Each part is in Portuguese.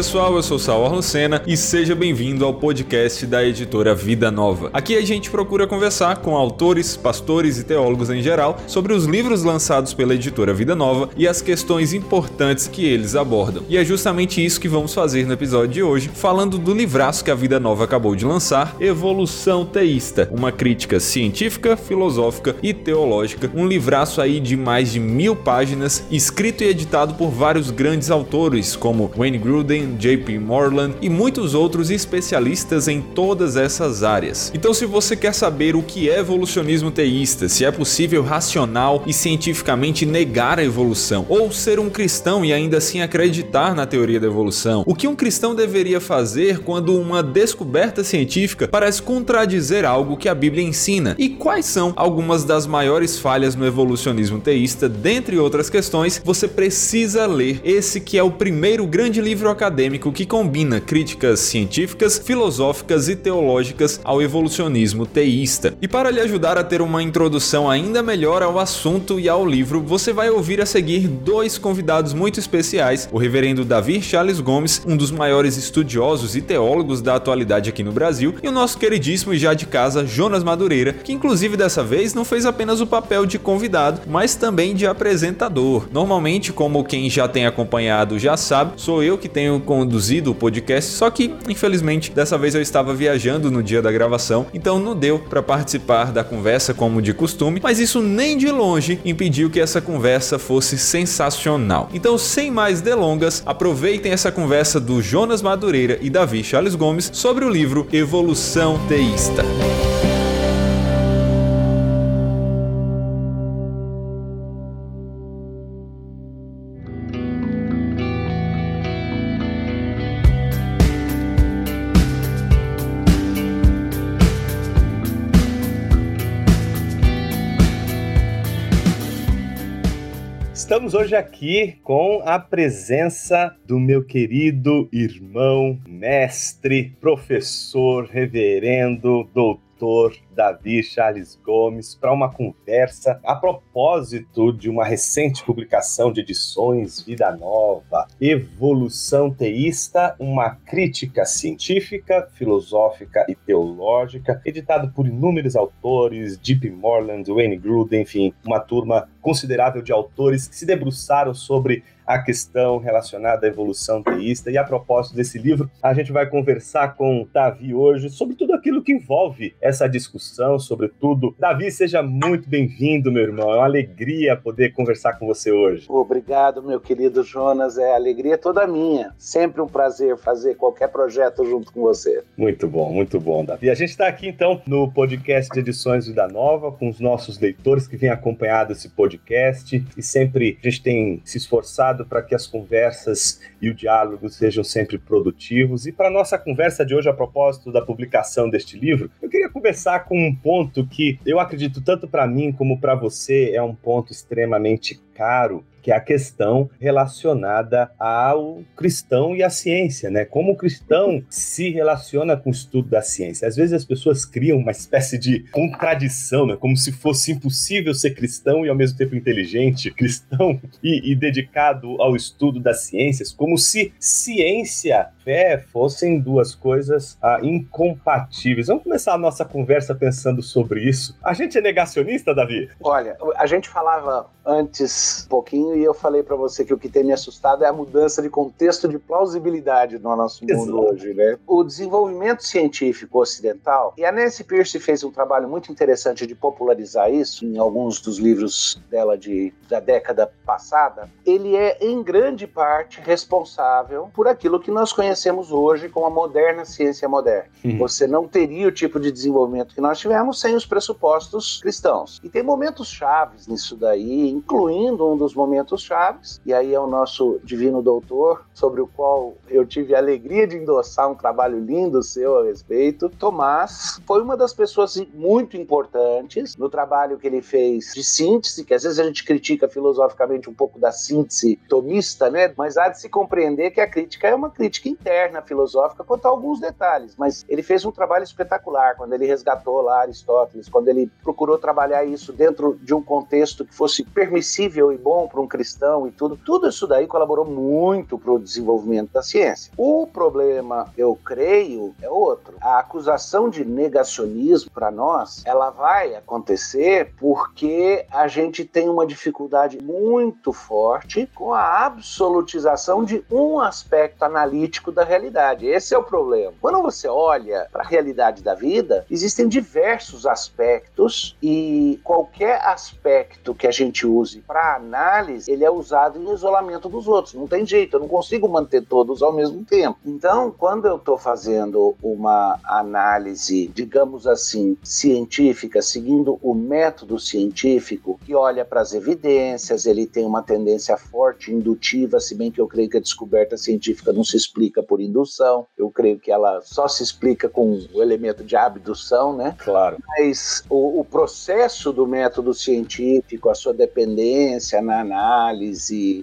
Pessoal, eu sou Saul Lucena e seja bem-vindo ao podcast da editora Vida Nova. Aqui a gente procura conversar com autores, pastores e teólogos em geral sobre os livros lançados pela editora Vida Nova e as questões importantes que eles abordam. E é justamente isso que vamos fazer no episódio de hoje, falando do livraço que a Vida Nova acabou de lançar, Evolução Teísta, uma crítica científica, filosófica e teológica, um livraço aí de mais de mil páginas, escrito e editado por vários grandes autores como Wayne Gruden, JP Morland e muitos outros especialistas em todas essas áreas. Então, se você quer saber o que é evolucionismo teísta, se é possível racional e cientificamente negar a evolução, ou ser um cristão e ainda assim acreditar na teoria da evolução, o que um cristão deveria fazer quando uma descoberta científica parece contradizer algo que a Bíblia ensina, e quais são algumas das maiores falhas no evolucionismo teísta, dentre outras questões, você precisa ler esse que é o primeiro grande livro acadêmico que combina críticas científicas, filosóficas e teológicas ao evolucionismo teísta. E para lhe ajudar a ter uma introdução ainda melhor ao assunto e ao livro, você vai ouvir a seguir dois convidados muito especiais: o reverendo Davi Charles Gomes, um dos maiores estudiosos e teólogos da atualidade aqui no Brasil, e o nosso queridíssimo e já de casa Jonas Madureira, que inclusive dessa vez não fez apenas o papel de convidado, mas também de apresentador. Normalmente, como quem já tem acompanhado já sabe, sou eu que tenho conduzido o podcast, só que infelizmente dessa vez eu estava viajando no dia da gravação, então não deu para participar da conversa como de costume, mas isso nem de longe impediu que essa conversa fosse sensacional. Então, sem mais delongas, aproveitem essa conversa do Jonas Madureira e Davi Charles Gomes sobre o livro Evolução Teísta. Hoje aqui com a presença do meu querido irmão, mestre, professor, reverendo, doutor Davi Charles Gomes para uma conversa a propósito de uma recente publicação de edições Vida Nova, Evolução Teísta, uma crítica científica, filosófica e teológica, editado por inúmeros autores, Deep Morland, Wayne Gruden, enfim, uma turma considerável de autores que se debruçaram sobre a questão relacionada à evolução teísta. E a propósito desse livro, a gente vai conversar com Davi hoje sobre tudo aquilo que envolve essa discussão, sobretudo. Davi, seja muito bem-vindo, meu irmão. É uma alegria poder conversar com você hoje. Obrigado, meu querido Jonas. É a alegria toda minha. Sempre um prazer fazer qualquer projeto junto com você. Muito bom, muito bom, Davi. A gente está aqui então no podcast de Edições Vida Nova com os nossos leitores que vêm acompanhado esse podcast e sempre a gente tem se esforçado para que as conversas e o diálogo sejam sempre produtivos. E para nossa conversa de hoje, a propósito da publicação deste livro, eu queria começar com um ponto que eu acredito tanto para mim como para você é um ponto extremamente caro que é a questão relacionada ao cristão e à ciência, né? Como o cristão se relaciona com o estudo da ciência. Às vezes as pessoas criam uma espécie de contradição, né? Como se fosse impossível ser cristão e ao mesmo tempo inteligente, cristão e, e dedicado ao estudo das ciências, como se ciência fé fossem duas coisas ah, incompatíveis. Vamos começar a nossa conversa pensando sobre isso. A gente é negacionista, Davi? Olha, a gente falava antes um pouquinho e eu falei para você que o que tem me assustado é a mudança de contexto de plausibilidade no nosso mundo Exato. hoje, né? O desenvolvimento científico ocidental, e a Nancy Pierce fez um trabalho muito interessante de popularizar isso em alguns dos livros dela de, da década passada, ele é em grande parte responsável por aquilo que nós conhecemos hoje com a moderna ciência moderna. Uhum. Você não teria o tipo de desenvolvimento que nós tivemos sem os pressupostos cristãos. E tem momentos chaves nisso daí, incluindo um dos momentos chaves, e aí é o nosso divino doutor, sobre o qual eu tive a alegria de endossar um trabalho lindo seu a respeito. Tomás foi uma das pessoas muito importantes no trabalho que ele fez de síntese, que às vezes a gente critica filosoficamente um pouco da síntese tomista, né? Mas há de se compreender que a crítica é uma crítica interna filosófica quanto a alguns detalhes, mas ele fez um trabalho espetacular quando ele resgatou lá Aristóteles, quando ele procurou trabalhar isso dentro de um contexto que fosse permissível e bom para um cristão e tudo, tudo isso daí colaborou muito para o desenvolvimento da ciência. O problema, eu creio, é outro. A acusação de negacionismo para nós, ela vai acontecer porque a gente tem uma dificuldade muito forte com a absolutização de um aspecto analítico da realidade. Esse é o problema. Quando você olha para a realidade da vida, existem diversos aspectos e qualquer aspecto que a gente use para análise, ele é usado em isolamento dos outros. Não tem jeito, eu não consigo manter todos ao mesmo tempo. Então, quando eu estou fazendo uma análise, digamos assim, científica, seguindo o método científico, que olha para as evidências, ele tem uma tendência forte indutiva, se bem que eu creio que a descoberta científica não se explica por indução, eu creio que ela só se explica com o elemento de abdução, né? Claro. Mas o, o processo do método científico, a sua dependência na análise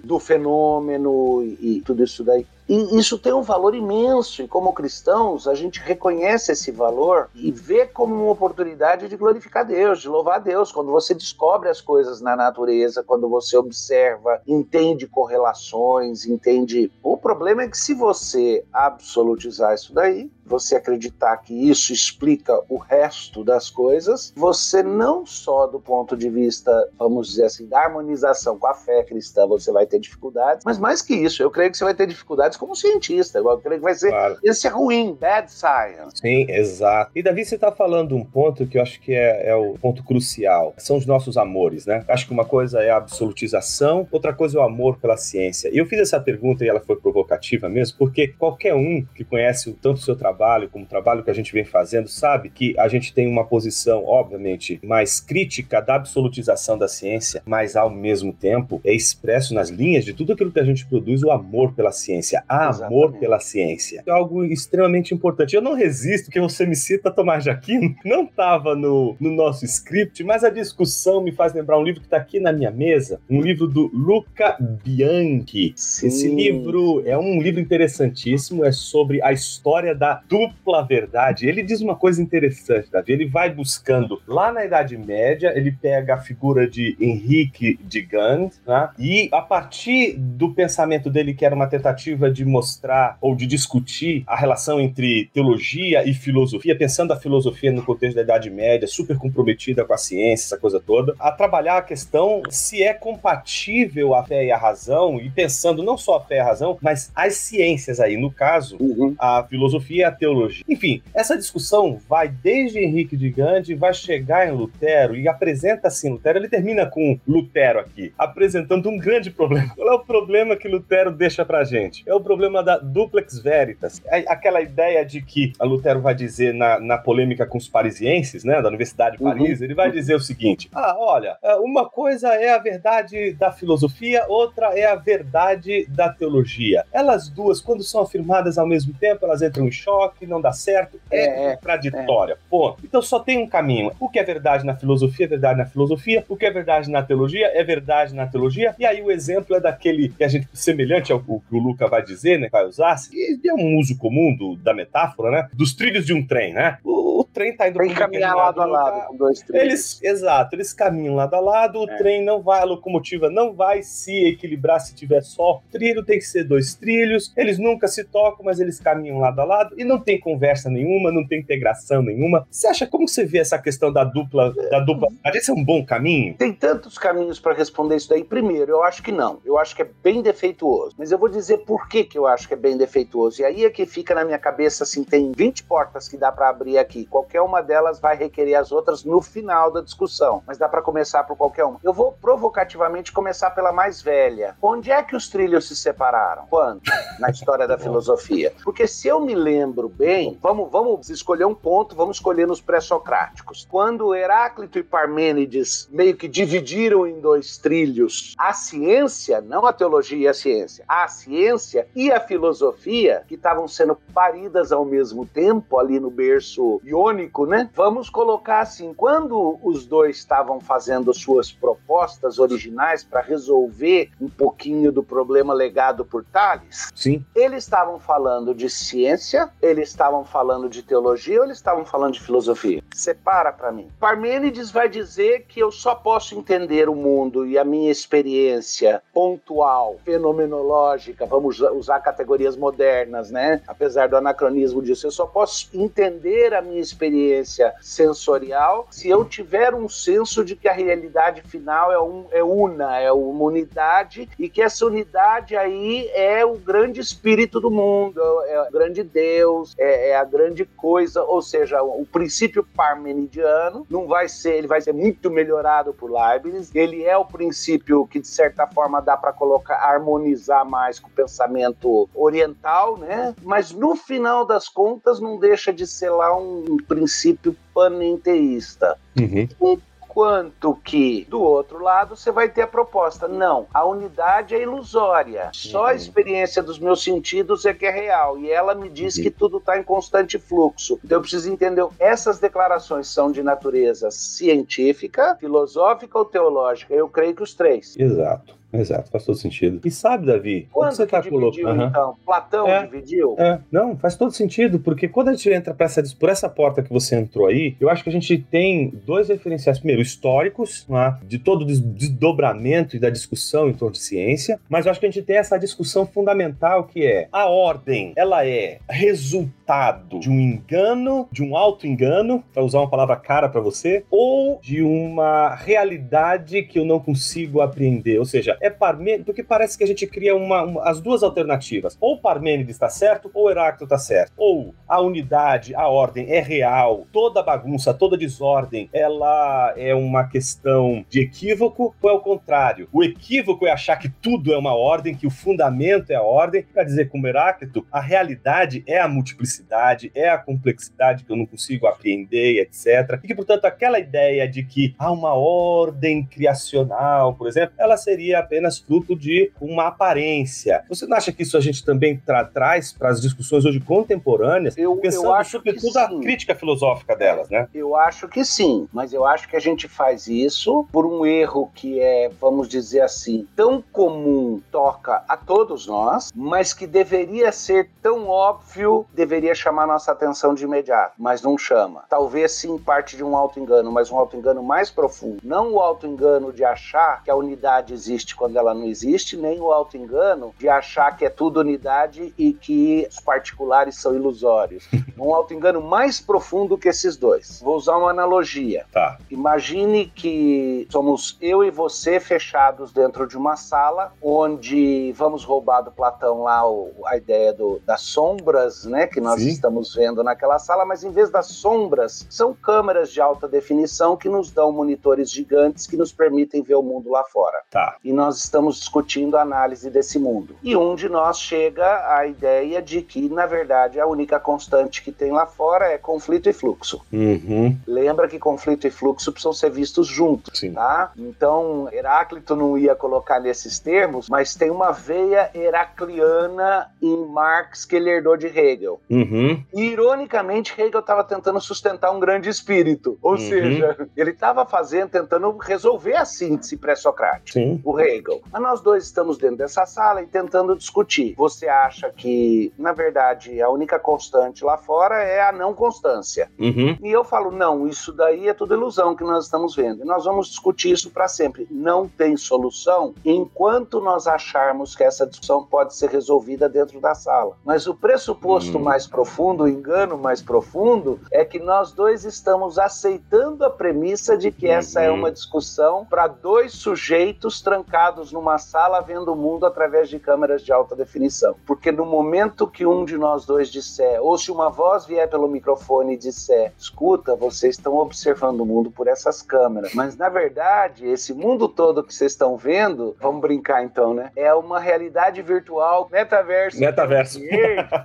do fenômeno e, e tudo isso daí, e isso tem um valor imenso, e como cristãos, a gente reconhece esse valor e vê como uma oportunidade de glorificar Deus, de louvar Deus. Quando você descobre as coisas na natureza, quando você observa, entende correlações, entende. O problema é que se você absolutizar isso daí, você acreditar que isso explica o resto das coisas, você não só do ponto de vista, vamos dizer assim, da harmonização com a fé cristã, você vai ter dificuldades, mas mais que isso, eu creio que você vai ter dificuldades como cientista. Eu creio que vai ser. Claro. Esse é ruim, bad science. Sim, exato. E Davi, você está falando um ponto que eu acho que é, é, o ponto crucial. São os nossos amores, né? Acho que uma coisa é a absolutização, outra coisa é o amor pela ciência. E eu fiz essa pergunta e ela foi provocativa mesmo, porque qualquer um que conhece tanto o seu trabalho como o trabalho que a gente vem fazendo sabe que a gente tem uma posição, obviamente, mais crítica da absolutização da ciência, mas ao mesmo tempo é expresso nas linhas de tudo aquilo que a gente produz o amor pela ciência amor Exatamente. pela ciência. É algo extremamente importante. Eu não resisto que você me cita Tomás Aquino, não estava no, no nosso script, mas a discussão me faz lembrar um livro que está aqui na minha mesa, um livro do Luca Bianchi. Sim. Esse livro é um livro interessantíssimo, é sobre a história da dupla verdade. Ele diz uma coisa interessante, Davi. Ele vai buscando lá na Idade Média, ele pega a figura de Henrique de Gand, né? e a partir do pensamento dele, que era uma tentativa de mostrar ou de discutir a relação entre teologia e filosofia, pensando a filosofia no contexto da Idade Média, super comprometida com a ciência, essa coisa toda, a trabalhar a questão se é compatível a fé e a razão, e pensando não só a fé e a razão, mas as ciências aí, no caso, uhum. a filosofia teologia. Enfim, essa discussão vai desde Henrique de Gandhi, vai chegar em Lutero e apresenta assim Lutero, ele termina com Lutero aqui, apresentando um grande problema. Qual é o problema que Lutero deixa pra gente? É o problema da duplex veritas. É aquela ideia de que a Lutero vai dizer na, na polêmica com os parisienses, né, da Universidade de uhum. Paris, uhum. ele vai dizer o seguinte: ah, olha, é, uma coisa é a verdade da filosofia, outra é a verdade da teologia. Elas duas, quando são afirmadas ao mesmo tempo, elas entram em choque, não dá certo, é, é contraditória. É. Ponto. Então só tem um caminho. O que é verdade na filosofia é verdade na filosofia, o que é verdade na teologia é verdade na teologia. E aí o exemplo é daquele que a gente semelhante ao que o Luca vai dizer né, vai usar, e é um uso comum do, da metáfora, né, dos trilhos de um trem, né? O, o trem tá indo para caminhar lado a lado com dois trilhos. Eles, exato, eles caminham lado a lado, o é. trem não vai, a locomotiva não vai se equilibrar se tiver só trilho, tem que ser dois trilhos. Eles nunca se tocam, mas eles caminham lado a lado e não tem conversa nenhuma, não tem integração nenhuma. Você acha como você vê essa questão da dupla, da dupla? Esse é um bom caminho? Tem tantos caminhos para responder isso daí. Primeiro, eu acho que não. Eu acho que é bem defeituoso. Mas eu vou dizer por que que eu acho que é bem defeituoso. E aí é que fica na minha cabeça assim, tem 20 portas que dá para abrir aqui. Qualquer uma delas vai requerer as outras no final da discussão, mas dá para começar por qualquer uma. Eu vou provocativamente começar pela mais velha. Onde é que os trilhos se separaram? Quando? Na história da filosofia. Porque se eu me lembro bem, vamos, vamos escolher um ponto, vamos escolher nos pré-socráticos. Quando Heráclito e Parmênides meio que dividiram em dois trilhos a ciência, não a teologia e a ciência, a ciência e a filosofia, que estavam sendo paridas ao mesmo tempo ali no berço iônico né? Vamos colocar assim: quando os dois estavam fazendo suas propostas originais para resolver um pouquinho do problema legado por Tales, Sim. eles estavam falando de ciência, eles estavam falando de teologia ou eles estavam falando de filosofia? Separa para mim. Parmênides vai dizer que eu só posso entender o mundo e a minha experiência pontual, fenomenológica, vamos usar categorias modernas, né? Apesar do anacronismo disso, eu só posso entender a minha experiência sensorial se eu tiver um senso de que a realidade final é, um, é una, é uma unidade e que essa unidade aí é o grande espírito do mundo, é o grande Deus, é, é a grande coisa, ou seja, o princípio parmenidiano não vai ser, ele vai ser muito melhorado por Leibniz, ele é o princípio que de certa forma dá para colocar, harmonizar mais com o pensamento oriental, né? Mas no final das contas não deixa de ser lá um, um princípio panenteísta. Uhum. Enquanto que, do outro lado, você vai ter a proposta. Não, a unidade é ilusória. Só a Uhum. experiência dos meus sentidos é que é real. E ela me diz que tudo está em constante fluxo. Então eu preciso entender. Essas declarações são de natureza científica, filosófica ou teológica? Eu creio que os três. Exato. Exato, faz todo sentido. E sabe, Davi, Quando você que tá dividiu, colocando. Aham. então? Platão É. dividiu? É, não, faz todo sentido, porque quando a gente entra pra essa, por essa porta que você entrou aí, eu acho que a gente tem dois referenciais. Primeiro, históricos, né, de todo o des- desdobramento e da discussão em torno de ciência, mas eu acho que a gente tem essa discussão fundamental que é a ordem, ela é resultado de um engano, de um auto-engano, para usar uma palavra cara para você, ou de uma realidade que eu não consigo apreender. Ou seja, é Parmênides, porque parece que a gente cria uma, uma- as duas alternativas. Ou Parmênides está certo, ou Heráclito está certo. Ou a unidade, a ordem é real, toda bagunça, toda desordem, ela é uma questão de equívoco, ou é o contrário? O equívoco é achar que tudo é uma ordem, que o fundamento é a ordem, para dizer como Heráclito, a realidade é a multiplicidade, é a complexidade que eu não consigo apreender, etc. E que, portanto, aquela ideia de que há uma ordem criacional, por exemplo, ela seria apenas fruto de uma aparência. Você não acha que isso a gente também tra- traz para as discussões hoje contemporâneas, Eu, pensando eu acho que sobretudo a crítica filosófica delas, né? Eu acho que sim, mas eu acho que a gente faz isso por um erro que é, vamos dizer assim, tão comum, toca a todos nós, mas que deveria ser tão óbvio, deveria chamar nossa atenção de imediato, mas não chama. Talvez sim parte de um auto-engano, mas um auto-engano mais profundo. Não o auto-engano de achar que a unidade existe quando ela não existe, nem o auto-engano de achar que é tudo unidade e que os particulares são ilusórios. um auto-engano mais profundo que esses dois. Vou usar uma analogia. Tá. Imagine que somos eu e você fechados dentro de uma sala onde vamos roubar do Platão lá o- a ideia do- das sombras, né, que nós Sim. estamos vendo naquela sala, mas em vez das sombras, são câmeras de alta definição que nos dão monitores gigantes que nos permitem ver o mundo lá fora Tá. e nós estamos discutindo a análise desse mundo. E um de nós chega à ideia de que, na verdade, a única constante que tem lá fora é conflito e fluxo. Uhum. Lembra que conflito e fluxo precisam ser vistos juntos. Sim. Tá? Então, Heráclito não ia colocar nesses termos, mas tem uma veia heracliana em Marx que ele herdou de Hegel. Uhum. E, ironicamente, Hegel estava tentando sustentar um grande espírito. Ou Uhum. seja, ele estava fazendo, tentando resolver a síntese pré-socrática o Hegel. Mas nós dois estamos dentro dessa sala e tentando discutir. Você acha que, na verdade, a única constante lá fora é a não constância. Uhum. E eu falo, não, isso daí é tudo ilusão que nós estamos vendo. E nós vamos discutir isso para sempre. Não tem solução enquanto nós acharmos que essa discussão pode ser resolvida dentro da sala. Mas o pressuposto Hum. mais profundo, o engano mais profundo, é que nós dois estamos aceitando a premissa de que essa é Uhum. uma discussão para dois sujeitos trancados numa sala vendo o mundo através de câmeras de alta definição. Porque no momento que um de nós dois disser, ou se uma voz vier pelo microfone e disser, escuta, vocês estão observando o mundo por essas câmeras. Mas na verdade, esse mundo todo que vocês estão vendo, vamos brincar então, né? É uma realidade virtual, metaverso. Metaverso.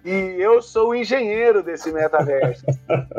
E eu sou o engenheiro desse metaverso.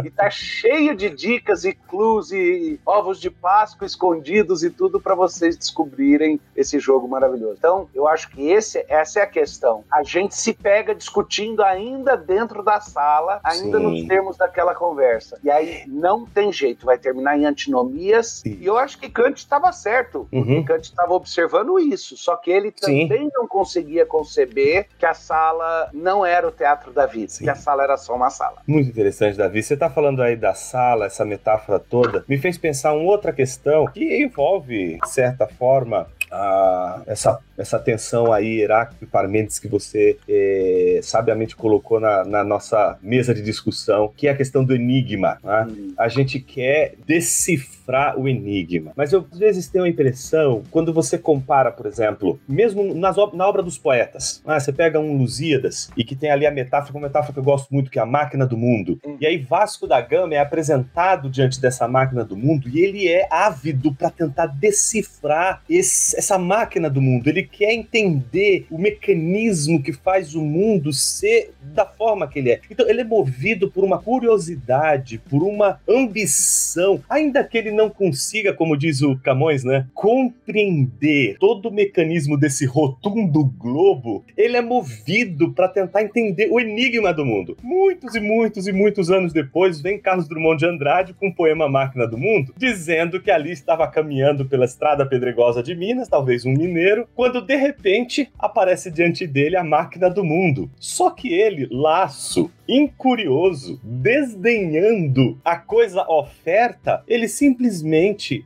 e tá cheio de dicas e clues e ovos de Páscoa escondidos e tudo para vocês descobrirem esse jogo maravilhoso. Então, eu acho que esse, essa é a questão. A gente se pega discutindo ainda dentro da sala, ainda Sim. nos termos daquela conversa. E aí não tem jeito, vai terminar em antinomias. Sim. E eu acho que Kant estava certo, uhum. Kant estava observando isso, só que ele também Sim. não conseguia conceber que a sala não era o teatro da vida, que a sala era só uma sala. Muito interessante, Davi. Você está falando aí da sala, essa metáfora toda, me fez pensar uma outra questão que envolve, de certa forma, a, essa, essa tensão aí, Heráclito e Parmênides, que você é, sabiamente colocou na, na, nossa mesa de discussão, que é a questão do enigma. Né? Hum. A gente quer decifrar o enigma. Mas eu às vezes tenho a impressão, quando você compara, por exemplo, mesmo nas, na obra dos poetas, né? você pega um Lusíadas e que tem ali a metáfora, uma metáfora que eu gosto muito, que é a máquina do mundo. Hum. E aí Vasco da Gama é apresentado diante dessa máquina do mundo e ele é ávido para tentar decifrar esse, essa máquina do mundo. Ele quer entender o mecanismo que faz o mundo ser da forma que ele é. Então, ele é movido por uma curiosidade, por uma ambição, ainda que ele não consiga, como diz o Camões, né, compreender todo o mecanismo desse rotundo globo, ele é movido para tentar entender o enigma do mundo. Muitos e muitos e muitos anos depois, vem Carlos Drummond de Andrade com o poema Máquina do Mundo, dizendo que ali estava caminhando pela estrada pedregosa de Minas, talvez um mineiro, quando de repente aparece diante dele a máquina do mundo. Só que ele, laço, incurioso, desdenhando a coisa oferta, ele simplesmente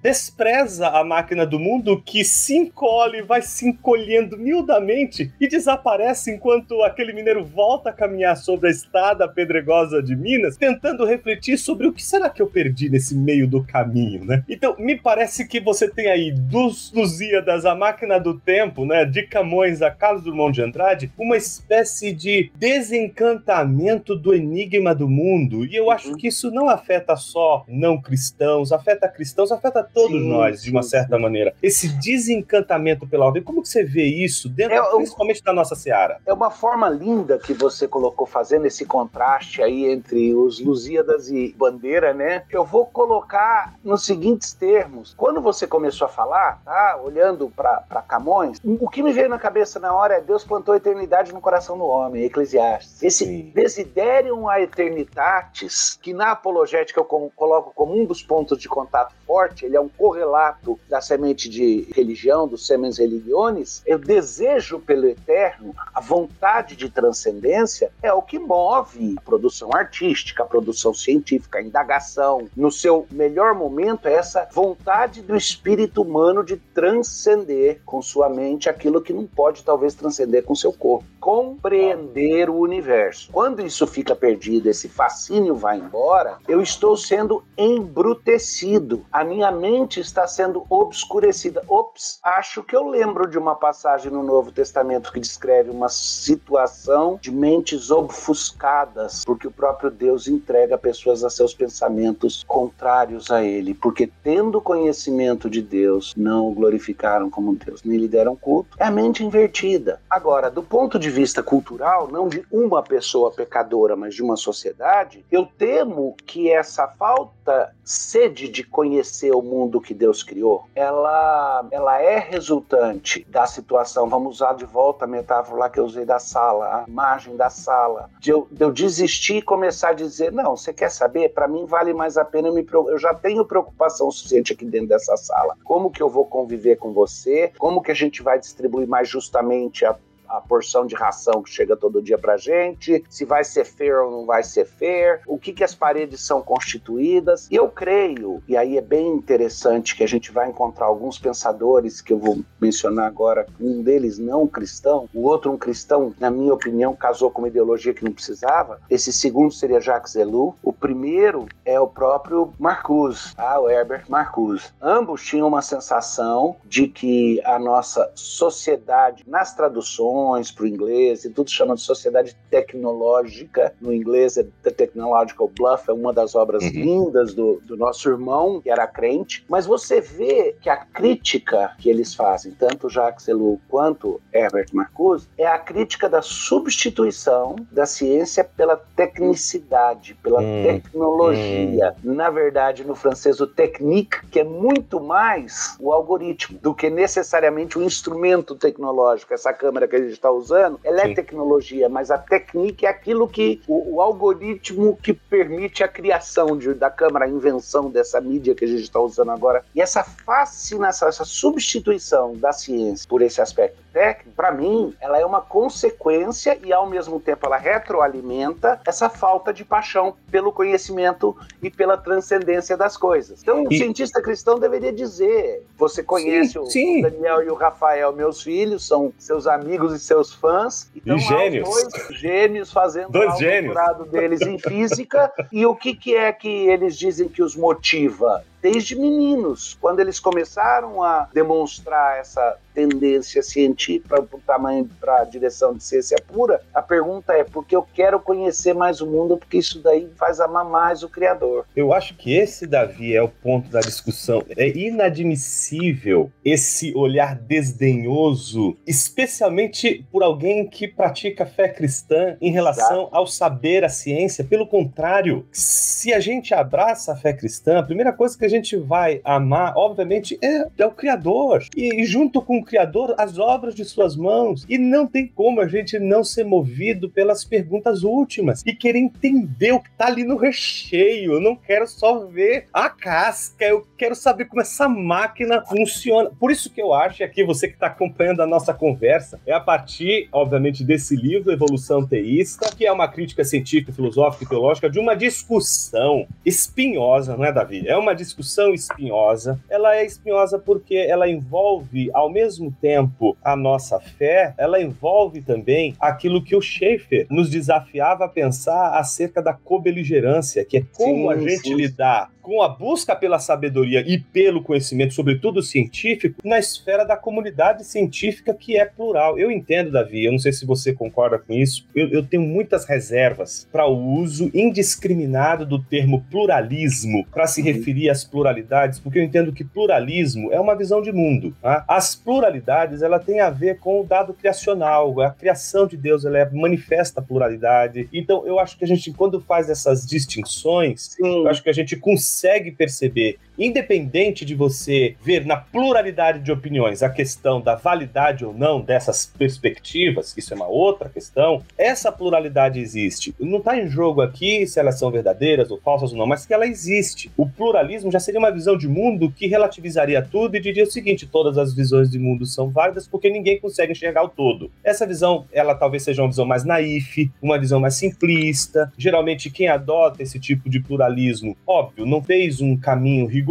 despreza a máquina do mundo que se encolhe, vai se encolhendo miudamente e desaparece enquanto aquele mineiro volta a caminhar sobre a estrada pedregosa de Minas, tentando refletir sobre o que será que eu perdi nesse meio do caminho, né? Então, me parece que você tem aí dos Lusíadas, a máquina do tempo, né, de Camões a Carlos Drummond de Andrade, uma espécie de desencantamento do enigma do mundo. E eu acho uhum. que isso não afeta só não cristãos, afeta cristãos, afeta todos sim, nós, de uma certa sim. maneira. Esse desencantamento pela ordem, como que você vê isso, dentro, é, principalmente da nossa seara? É uma forma linda que você colocou, fazendo esse contraste aí entre os Lusíadas e Bandeira, né? Eu vou colocar nos seguintes termos. Quando você começou a falar, tá? Olhando para Camões, o que me veio na cabeça na hora é Deus plantou a eternidade no coração do homem, Eclesiastes. Esse desidério Criterium a Eternitatis, que na apologética eu coloco como um dos pontos de contato forte, ele é um correlato da semente de religião, dos semens religiones, o desejo pelo eterno, a vontade de transcendência, é o que move a produção artística, a produção científica, a indagação. No seu melhor momento, é essa vontade do espírito humano de transcender com sua mente aquilo que não pode, talvez, transcender com seu corpo. Compreender o universo. Quando isso fica perdido, esse fascínio vai embora, eu estou sendo embrutecido a minha mente está sendo obscurecida. Ops, acho que eu lembro de uma passagem no Novo Testamento que descreve uma situação de mentes ofuscadas, porque o próprio Deus entrega pessoas a seus pensamentos contrários a ele, porque tendo conhecimento de Deus, não o glorificaram como Deus, nem lhe deram culto. É a mente invertida. Agora, do ponto de vista cultural, não de uma pessoa pecadora, mas de uma sociedade, eu temo que essa falta sede de conhecer o mundo que Deus criou, ela, ela é resultante da situação. Vamos usar de volta a metáfora lá que eu usei da sala, a imagem da sala. De eu, de eu desistir e começar a dizer: não, você quer saber? Para mim vale mais a pena eu me eu já tenho preocupação suficiente aqui dentro dessa sala. Como que eu vou conviver com você? Como que a gente vai distribuir mais justamente a a porção de ração que chega todo dia pra gente, se vai ser fair ou não vai ser fair, o que, que as paredes são constituídas. E eu creio, e aí é bem interessante que a gente vai encontrar alguns pensadores que eu vou mencionar agora, um deles não cristão, o outro um cristão, na minha opinião, casou com uma ideologia que não precisava. Esse segundo seria Jacques Ellul. O primeiro é o próprio Marcuse, tá? o Herbert Marcuse. Ambos tinham uma sensação de que a nossa sociedade, nas traduções, para o inglês e tudo chama de Sociedade Tecnológica, no inglês é The Technological Bluff, é uma das obras uhum. lindas do, do nosso irmão, que era crente, mas você vê que a crítica que eles fazem, tanto Jacques Ellul quanto Herbert Marcuse, é a crítica da substituição da ciência pela tecnicidade, pela hum, tecnologia. Hum. Na verdade, no francês, o technique, que é muito mais o algoritmo do que necessariamente o instrumento tecnológico. Essa câmera que a gente está usando, ela é Sim. tecnologia, mas a técnica é aquilo que o, o, algoritmo que permite a criação de, da câmera, a invenção dessa mídia que a gente está usando agora. E essa fascinação, essa substituição da ciência por esse aspecto para mim, ela é uma consequência e ao mesmo tempo ela retroalimenta essa falta de paixão pelo conhecimento e pela transcendência das coisas. Então, o e... cientista cristão deveria dizer: você conhece sim, o sim. Daniel e o Rafael, meus filhos, são seus amigos e seus fãs. Então, e gênios. dois gênios fazendo dois o doutorado deles em física. e o que, que é que eles dizem que os motiva? Desde meninos, quando eles começaram a demonstrar essa tendência científica para o tamanho, para a direção de ciência pura, a pergunta é porque eu quero conhecer mais o mundo, porque isso daí faz amar mais o Criador. Eu acho que esse, Davi, é o ponto da discussão. É inadmissível esse olhar desdenhoso, especialmente por alguém que pratica fé cristã em relação Exato. ao saber, a ciência. Pelo contrário, se a gente abraça a fé cristã, a primeira coisa que a gente vai amar, obviamente, é, é o Criador. E, e, junto com o Criador, as obras de suas mãos. E não tem como a gente não ser movido pelas perguntas últimas e querer entender o que está ali no recheio. Eu não quero só ver a casca, eu quero saber como essa máquina funciona. Por isso que eu acho, aqui você que está acompanhando a nossa conversa, é a partir, obviamente, desse livro, Evolução Teísta, que é uma crítica científica, filosófica e teológica de uma discussão espinhosa, não é, Davi? É uma discussão discussão espinhosa. Ela é espinhosa porque ela envolve, ao mesmo tempo, a nossa fé, ela envolve também aquilo que o Schaefer nos desafiava a pensar acerca da cobeligerância, que é como sim, a gente sim. lidar com a busca pela sabedoria e pelo conhecimento, sobretudo científico, na esfera da comunidade científica que é plural. Eu entendo, Davi, eu não sei se você concorda com isso, eu, eu tenho muitas reservas para o uso indiscriminado do termo pluralismo para se uhum. referir às pluralidades, porque eu entendo que pluralismo é uma visão de mundo. Tá? As pluralidades ela tem a ver com o dado criacional, a criação de Deus ela é, manifesta a pluralidade. Então eu acho que a gente, quando faz essas distinções, Sim. eu acho que a gente consegue consegue perceber, independente de você ver na pluralidade de opiniões a questão da validade ou não dessas perspectivas, isso é uma outra questão, essa pluralidade existe. Não está em jogo aqui se elas são verdadeiras ou falsas ou não, mas que ela existe. O pluralismo já seria uma visão de mundo que relativizaria tudo e diria o seguinte: todas as visões de mundo são válidas porque ninguém consegue enxergar o todo. Essa visão, ela talvez seja uma visão mais naif, uma visão mais simplista. Geralmente, quem adota esse tipo de pluralismo, óbvio, não fez um caminho rigoroso,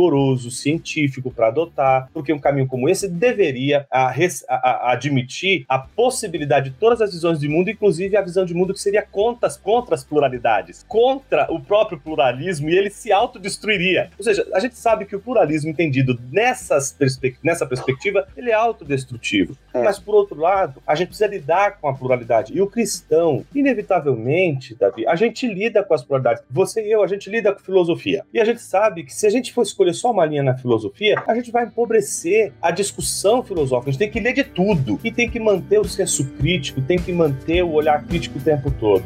científico para adotar, porque um caminho como esse deveria a, a, a admitir a possibilidade de todas as visões de mundo, inclusive a visão de mundo que seria contra, contra as pluralidades, contra o próprio pluralismo, e ele se autodestruiria. Ou seja, a gente sabe que o pluralismo entendido nessas perspe nessa perspectiva, ele é autodestrutivo. É. Mas, por outro lado, a gente precisa lidar com a pluralidade. E o cristão, inevitavelmente, Davi, a gente lida com as pluralidades. Você e eu, a gente lida com filosofia. E a gente sabe que se a gente for escolher só uma linha na filosofia, a gente vai empobrecer a discussão filosófica. A gente tem que ler de tudo e tem que manter o senso crítico, tem que manter o olhar crítico o tempo todo.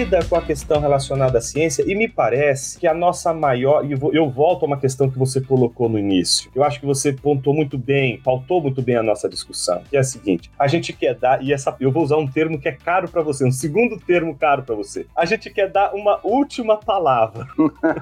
Lida com a questão relacionada à ciência e me parece que a nossa maior. E eu volto a uma questão que você colocou no início. Eu acho que você pontuou muito bem, pautou muito bem a nossa discussão, que é a seguinte: a gente quer dar, e essa, eu vou usar um termo que é caro para você, um segundo termo caro para você. A gente quer dar uma última palavra.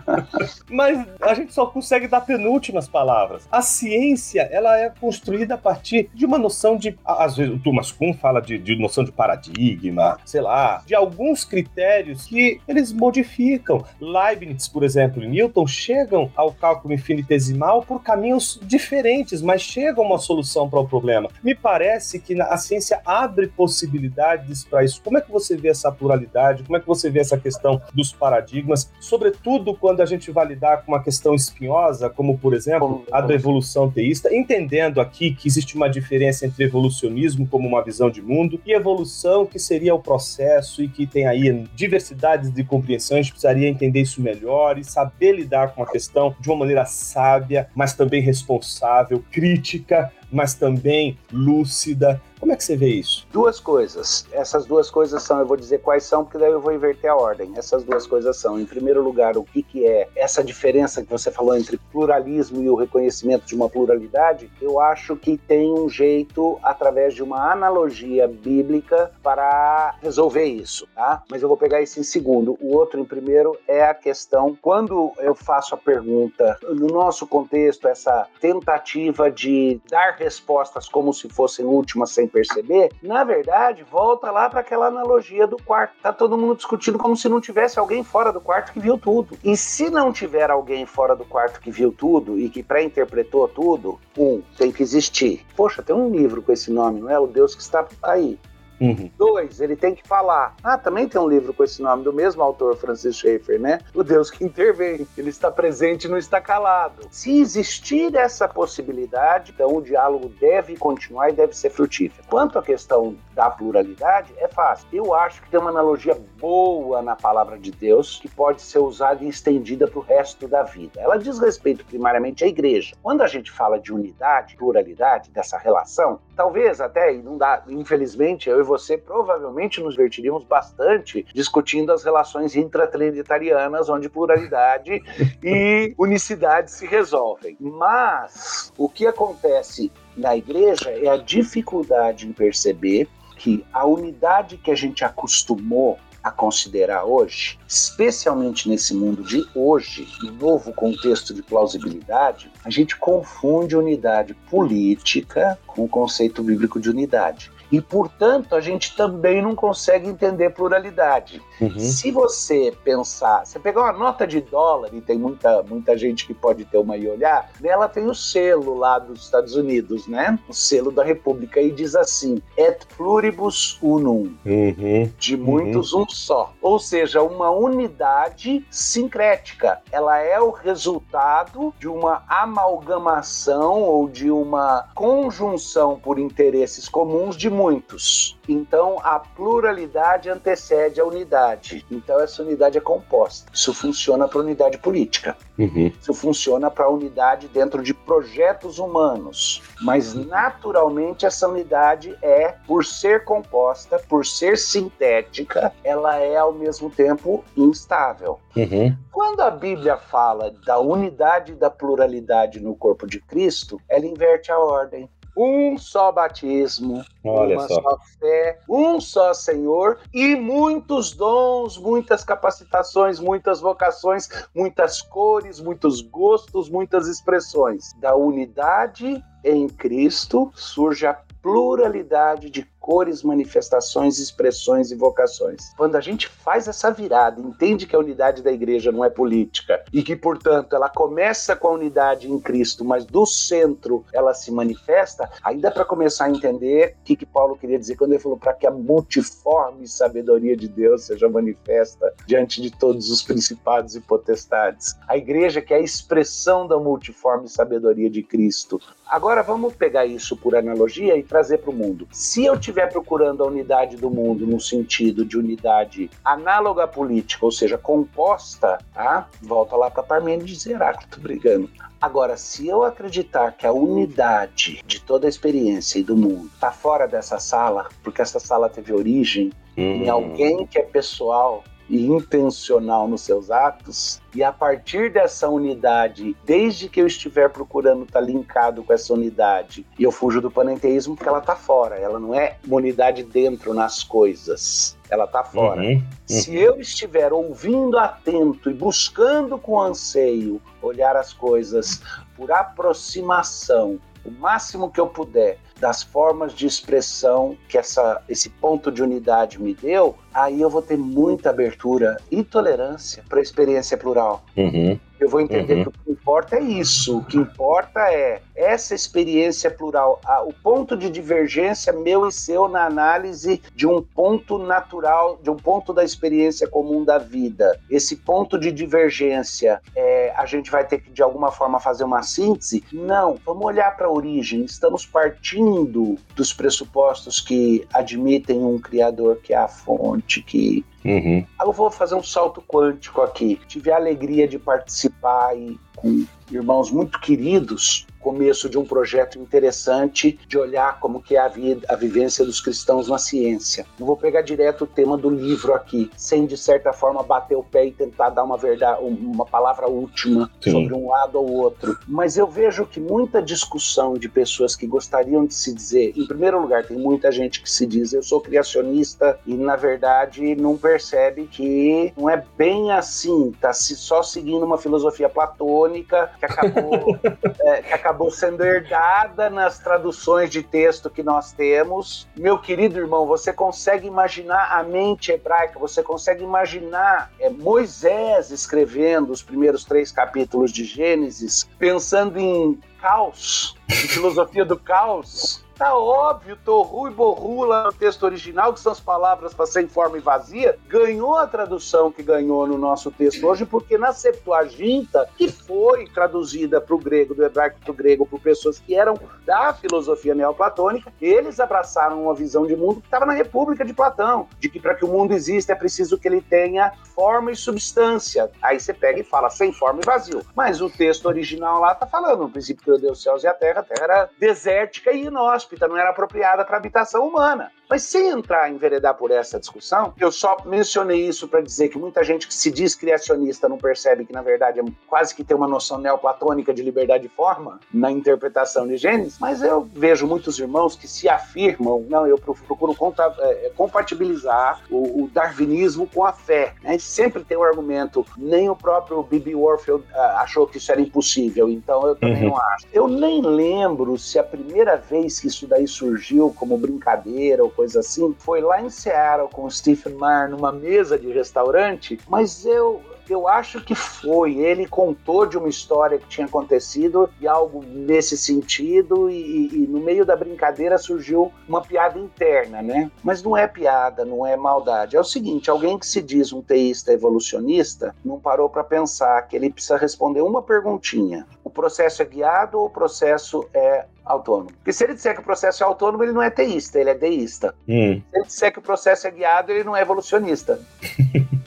Mas a gente só consegue dar penúltimas palavras. A ciência, ela é construída a partir de uma noção de. Às vezes, o Thomas Kuhn fala de, de noção de paradigma, sei lá, de alguns critérios que eles modificam. Leibniz, por exemplo, e Newton chegam ao cálculo infinitesimal por caminhos diferentes, mas chegam a uma solução para o problema. Me parece que a ciência abre possibilidades para isso. Como é que você vê essa pluralidade? Como é que você vê essa questão dos paradigmas? Sobretudo quando a gente vai lidar com uma questão espinhosa, como por exemplo a da evolução teísta, entendendo aqui que existe uma diferença entre evolucionismo como uma visão de mundo e evolução que seria o processo e que tem aí diversidades de compreensão, a gente precisaria entender isso melhor e saber lidar com a questão de uma maneira sábia, mas também responsável, crítica, mas também lúcida, como é que você vê isso? Duas coisas. Essas duas coisas são, eu vou dizer quais são, porque daí eu vou inverter a ordem. Essas duas coisas são, em primeiro lugar, o que, que é essa diferença que você falou entre pluralismo e o reconhecimento de uma pluralidade? Eu acho que tem um jeito, através de uma analogia bíblica, para resolver isso, tá? Mas eu vou pegar isso em segundo. O outro, em primeiro, é a questão, quando eu faço a pergunta, no nosso contexto, essa tentativa de dar respostas como se fossem últimas sem perceber, na verdade, volta lá para aquela analogia do quarto. Tá todo mundo discutindo como se não tivesse alguém fora do quarto que viu tudo. E se não tiver alguém fora do quarto que viu tudo e que pré-interpretou tudo, um, tem que existir. Poxa, tem um livro com esse nome, não é? O Deus que está aí. Uhum. Dois, ele tem que falar. Ah, também tem um livro com esse nome do mesmo autor, Francis Schaeffer, né? O Deus que intervém. Ele está presente e não está calado. Se existir essa possibilidade, então o diálogo deve continuar e deve ser frutífero. Quanto à questão da pluralidade, é fácil. Eu acho que tem uma analogia boa na palavra de Deus que pode ser usada e estendida para o resto da vida. Ela diz respeito primariamente à igreja. Quando a gente fala de unidade, pluralidade, dessa relação, talvez até, e não dá, infelizmente, eu você provavelmente nos divertiríamos bastante discutindo as relações intratrinitarianas, onde pluralidade e unicidade se resolvem. Mas o que acontece na igreja é a dificuldade em perceber que a unidade que a gente acostumou a considerar hoje, especialmente nesse mundo de hoje, no novo contexto de plausibilidade, a gente confunde unidade política com o conceito bíblico de unidade e, portanto, a gente também não consegue entender pluralidade. Uhum. Se você pensar, você pegar uma nota de dólar, e tem muita, muita gente que pode ter uma e olhar, nela tem o selo lá dos Estados Unidos, né? O selo da República, e diz assim: et pluribus unum, uhum. de muitos uhum. um só. Ou seja, uma unidade sincrética. Ela é o resultado de uma amalgamação ou de uma conjunção por interesses comuns de muitos. Então, a pluralidade antecede a unidade. Então, essa unidade é composta. Isso funciona para unidade política. Uhum. Isso funciona para unidade dentro de projetos humanos. Mas, naturalmente, essa unidade é, por ser composta, por ser sintética, ela é ao mesmo tempo instável. Uhum. Quando a Bíblia fala da unidade e da pluralidade no corpo de Cristo, ela inverte a ordem um só batismo, Olha uma só. só. fé, um só Senhor e muitos dons, muitas capacitações, muitas vocações, muitas cores, muitos gostos, muitas expressões. Da unidade em Cristo surge a pluralidade de cores, manifestações, expressões e vocações. Quando a gente faz essa virada, entende que a unidade da igreja não é política e que, portanto, ela começa com a unidade em Cristo, mas do centro ela se manifesta, ainda para começar a entender o que, que Paulo queria dizer quando ele falou para que a multiforme sabedoria de Deus seja manifesta diante de todos os principados e potestades. A igreja que é a expressão da multiforme sabedoria de Cristo. Agora vamos pegar isso por analogia e trazer para o mundo. Se eu tiver estiver procurando a unidade do mundo no sentido de unidade análoga à política, ou seja, composta, tá? volta lá para Parmênides e Heráclito brigando. Agora, se eu acreditar que a unidade de toda a experiência e do mundo está fora dessa sala, porque essa sala teve origem em hum. alguém que é pessoal e intencional nos seus atos, e a partir dessa unidade, desde que eu estiver procurando estar tá linkado com essa unidade, e eu fujo do panenteísmo porque ela está fora, ela não é uma unidade dentro nas coisas. Ela está fora. Uhum, uhum. Se eu estiver ouvindo atento e buscando com anseio olhar as coisas por aproximação, o máximo que eu puder, das formas de expressão que essa, esse ponto de unidade me deu, aí eu vou ter muita abertura e tolerância para a experiência plural. Uhum. Eu vou entender uhum. que o que importa é isso. O que importa é essa experiência plural, o ponto de divergência meu e seu na análise de um ponto natural, de um ponto da experiência comum da vida. Esse ponto de divergência, é, a gente vai ter que de alguma forma fazer uma síntese? Não. Vamos olhar para a origem. Estamos partindo dos pressupostos que admitem um criador que é a fonte, que Uhum. Eu vou fazer um salto quântico aqui. Tive a alegria de participar e com irmãos muito queridos começo de um projeto interessante de olhar como que é a, vida, a vivência dos cristãos na ciência. Não vou pegar direto o tema do livro aqui, sem de certa forma bater o pé e tentar dar uma verdade, uma palavra última Sim. sobre um lado ou outro. Mas eu vejo que muita discussão de pessoas que gostariam de se dizer, em primeiro lugar, tem muita gente que se diz eu sou criacionista e na verdade não percebe que não é bem assim, tá se só seguindo uma filosofia platônica que acabou, é, que acabou sendo herdada nas traduções de texto que nós temos. Meu querido irmão, você consegue imaginar a mente hebraica, você consegue imaginar é, Moisés escrevendo os primeiros três capítulos de Gênesis, pensando em caos, em filosofia do caos, Tá óbvio, Torru e Borru lá no texto original, que são as palavras para sem forma e vazia, ganhou a tradução que ganhou no nosso texto hoje, porque na Septuaginta, que foi traduzida para o grego, do hebraico para o grego, por pessoas que eram da filosofia neoplatônica, eles abraçaram uma visão de mundo que estava na República de Platão, de que para que o mundo exista é preciso que ele tenha forma e substância. Aí você pega e fala sem forma e vazio. Mas o texto original lá está falando, no princípio criou Deus, céus e a terra, a terra era desértica e inóspita inóspita, não era apropriada para habitação humana. Mas sem entrar em enveredar por essa discussão, eu só mencionei isso para dizer que muita gente que se diz criacionista não percebe que, na verdade, é quase que tem uma noção neoplatônica de liberdade de forma na interpretação de Gênesis, mas eu vejo muitos irmãos que se afirmam, não, eu procuro conta, é, compatibilizar o, o, darwinismo com a fé. Né? Sempre tem o um argumento, nem o próprio Bibi Warfield uh, achou que isso era impossível, então eu também uhum. não acho. Eu nem lembro se a primeira vez que isso daí surgiu como brincadeira ou coisa assim, foi lá em Seattle com o Stephen Meyer numa mesa de restaurante, mas eu eu acho que foi. Ele contou de uma história que tinha acontecido e algo nesse sentido, e, e, no meio da brincadeira surgiu uma piada interna, né? Mas não é piada, não é maldade. É o seguinte: alguém que se diz um teísta evolucionista não parou para pensar que ele precisa responder uma perguntinha: o processo é guiado ou o processo é autônomo. Porque se ele disser que o processo é autônomo, ele não é teísta, ele é deísta. Hum. Se ele disser que o processo é guiado, ele não é evolucionista.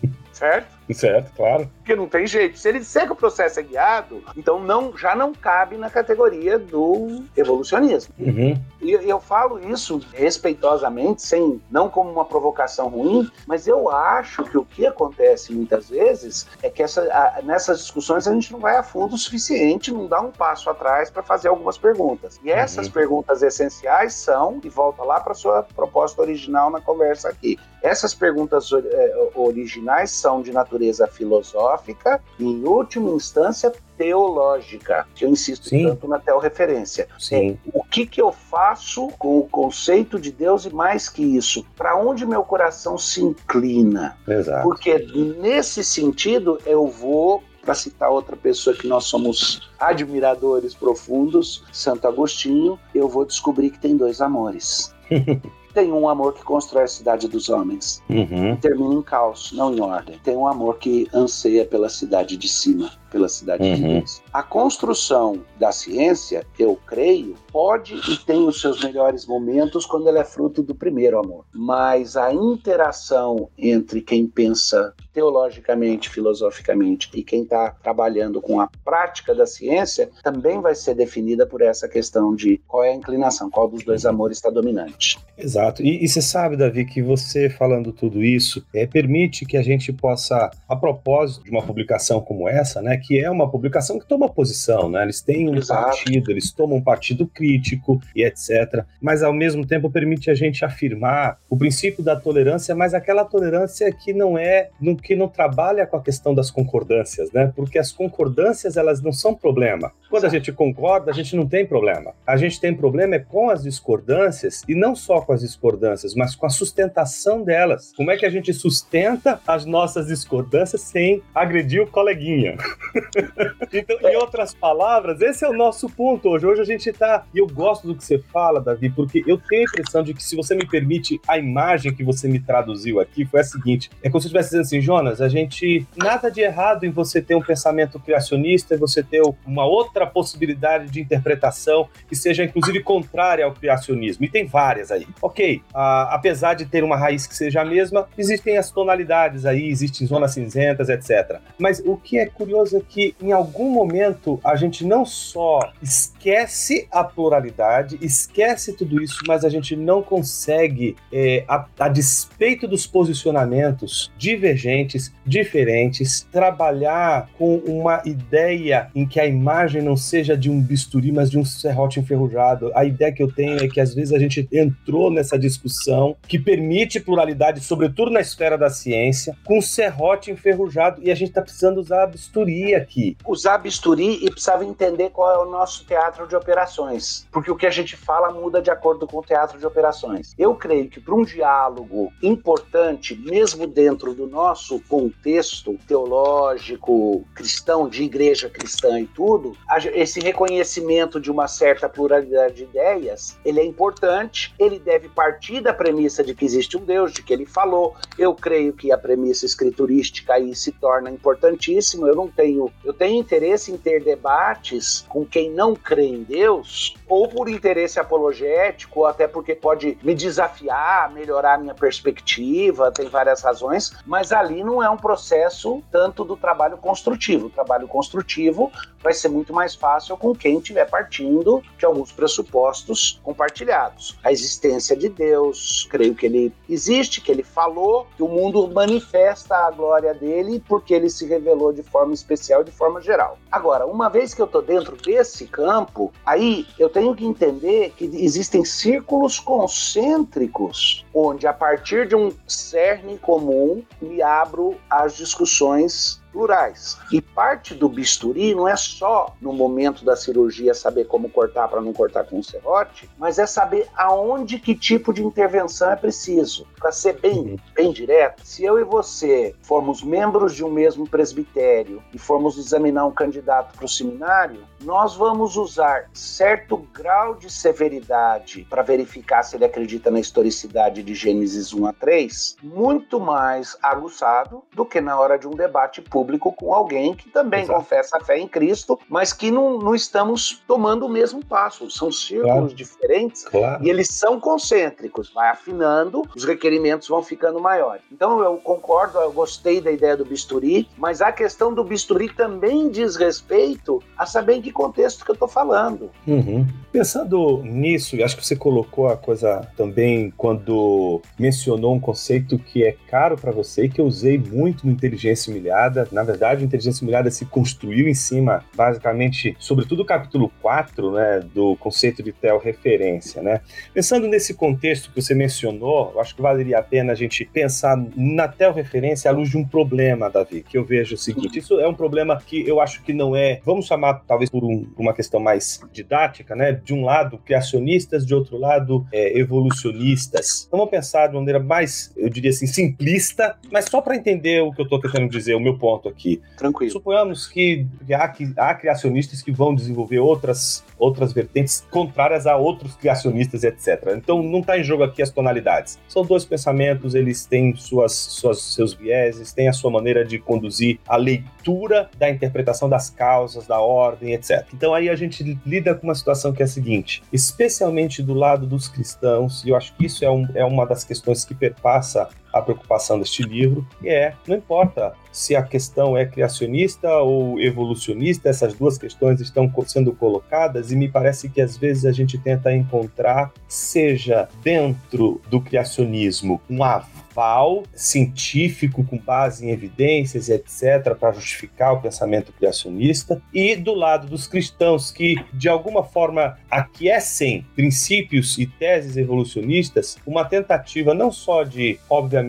certo? Certo, claro. Porque não tem jeito. Se ele disser que o processo é guiado, então não, já não cabe na categoria do evolucionismo. Uhum. E eu falo isso respeitosamente, sem não como uma provocação ruim, mas eu acho que o que acontece muitas vezes é que essa, a, nessas discussões a gente não vai a fundo o suficiente, não dá um passo atrás para fazer algumas perguntas. E essas uhum. perguntas essenciais são, e volta lá para sua proposta original na conversa aqui, essas perguntas eh, originais são de natureza filosófica e, em última instância, teológica, que eu insisto Sim. tanto na teorreferência. Sim. O que, que eu faço com o conceito de Deus e mais que isso? Para onde meu coração se inclina? Exato. Porque nesse sentido eu vou para citar outra pessoa que nós somos admiradores profundos, Santo Agostinho, eu vou descobrir que tem dois amores. Tem um amor que constrói a cidade dos homens. Uhum. Termina em caos, não em ordem. Tem um amor que anseia pela cidade de cima pela cidade uhum. de Deus. A construção da ciência, eu creio, pode e tem os seus melhores momentos quando ela é fruto do primeiro amor. Mas a interação entre quem pensa teologicamente, filosoficamente e quem está trabalhando com a prática da ciência também vai ser definida por essa questão de qual é a inclinação, qual dos dois amores está dominante. Exato. E, e você sabe, Davi, que você falando tudo isso é, permite que a gente possa, a propósito de uma publicação como essa, né, que é uma publicação que toma posição, né? Eles têm um Exato. partido, eles tomam um partido crítico e etc. Mas ao mesmo tempo permite a gente afirmar o princípio da tolerância, mas aquela tolerância que não é, no, que não trabalha com a questão das concordâncias, né? Porque as concordâncias elas não são problema. Quando a gente concorda, a gente não tem problema. A gente tem problema é com as discordâncias e não só com as discordâncias, mas com a sustentação delas. Como é que a gente sustenta as nossas discordâncias sem agredir o coleguinha? então, em outras palavras, esse é o nosso ponto hoje. Hoje a gente está. E eu gosto do que você fala, Davi, porque eu tenho a impressão de que, se você me permite, a imagem que você me traduziu aqui foi a seguinte: é como se eu estivesse dizendo assim, Jonas, a gente. Nada de errado em você ter um pensamento criacionista e você ter uma outra possibilidade de interpretação que seja, inclusive, contrária ao criacionismo. E tem várias aí. Ok, a, apesar de ter uma raiz que seja a mesma, existem as tonalidades aí, existem zonas cinzentas, etc. Mas o que é curioso é que, em algum momento, a gente não só esquece a pluralidade, esquece tudo isso, mas a gente não consegue, é, a, a despeito dos posicionamentos divergentes, diferentes, trabalhar com uma ideia em que a imagem não seja de um bisturi, mas de um serrote enferrujado. A ideia que eu tenho é que às vezes a gente entrou nessa discussão que permite pluralidade, sobretudo na esfera da ciência, com serrote enferrujado e a gente está precisando usar bisturi aqui. Usar bisturi e precisava entender qual é o nosso teatro de operações, porque o que a gente fala muda de acordo com o teatro de operações. Eu creio que para um diálogo importante, mesmo dentro do nosso contexto teológico, cristão, de igreja cristã e tudo, esse reconhecimento de uma certa pluralidade de ideias, ele é importante, ele deve partir da premissa de que existe um Deus, de que ele falou. Eu creio que a premissa escriturística aí se torna importantíssima. Eu não tenho, eu tenho interesse em ter debates com quem não crê em Deus, ou por interesse apologético, ou até porque pode me desafiar, melhorar a minha perspectiva, tem várias razões, mas ali não é um processo tanto do trabalho construtivo. O trabalho construtivo vai ser muito mais fácil com quem estiver partindo de alguns pressupostos compartilhados. A existência de Deus, creio que ele existe, que ele falou, que o mundo manifesta a glória dele porque ele se revelou de forma especial de forma geral. Agora, uma vez que eu estou dentro desse campo, aí eu tenho que entender que existem círculos concêntricos onde a partir de um cerne comum me abro às discussões plurais. E parte do bisturi não é só no momento da cirurgia saber como cortar para não cortar com o serrote, mas é saber aonde que tipo de intervenção é preciso. Para ser bem, uhum. bem direto, se eu e você formos membros de um mesmo presbitério e formos examinar um candidato para o seminário, nós vamos usar certo grau de severidade para verificar se ele acredita na historicidade de Gênesis 1 a 3, muito mais aguçado do que na hora de um debate público com alguém que também Exato. confessa a fé em Cristo, mas que não, não estamos tomando o mesmo passo. São círculos claro. diferentes claro. e eles são concêntricos. Vai afinando, os requerimentos vão ficando maiores. Então eu concordo, eu gostei da ideia do bisturi, mas a questão do bisturi também diz respeito a saber em que contexto que eu estou falando. Uhum. Pensando nisso, acho que você colocou a coisa também quando mencionou um conceito que é caro para você e que eu usei muito no Inteligência Humilhada. Na verdade, a Inteligência Humilhada se construiu em cima, basicamente, sobretudo o capítulo 4, né, do conceito de referência, né? Pensando nesse contexto que você mencionou, eu acho que valeria a pena a gente pensar na referência à luz de um problema, Davi, que eu vejo o seguinte, isso é um problema que eu acho que não é, vamos chamar talvez por um, uma questão mais didática, né? De um lado, criacionistas, de outro lado, é, evolucionistas. Então, vamos pensar de uma maneira mais, eu diria assim, simplista, mas só para entender o que eu estou tentando dizer, o meu ponto aqui. Tranquilo. Suponhamos que há, que há criacionistas que vão desenvolver outras, outras vertentes contrárias a outros criacionistas, etc. Então, não está em jogo aqui as tonalidades. São dois pensamentos, eles têm suas, suas, seus vieses, têm a sua maneira de conduzir a leitura da interpretação das causas, da ordem, etc. Então aí a gente lida com uma situação que é a seguinte, especialmente do lado dos cristãos, e eu acho que isso é, um, é uma das questões que perpassa a preocupação deste livro, e é, não importa se a questão é criacionista ou evolucionista, essas duas questões estão sendo colocadas e me parece que às vezes a gente tenta encontrar, seja dentro do criacionismo, um aval científico com base em evidências e etc. para justificar o pensamento criacionista, e do lado dos cristãos que, de alguma forma, aquecem princípios e teses evolucionistas, uma tentativa não só de, obviamente,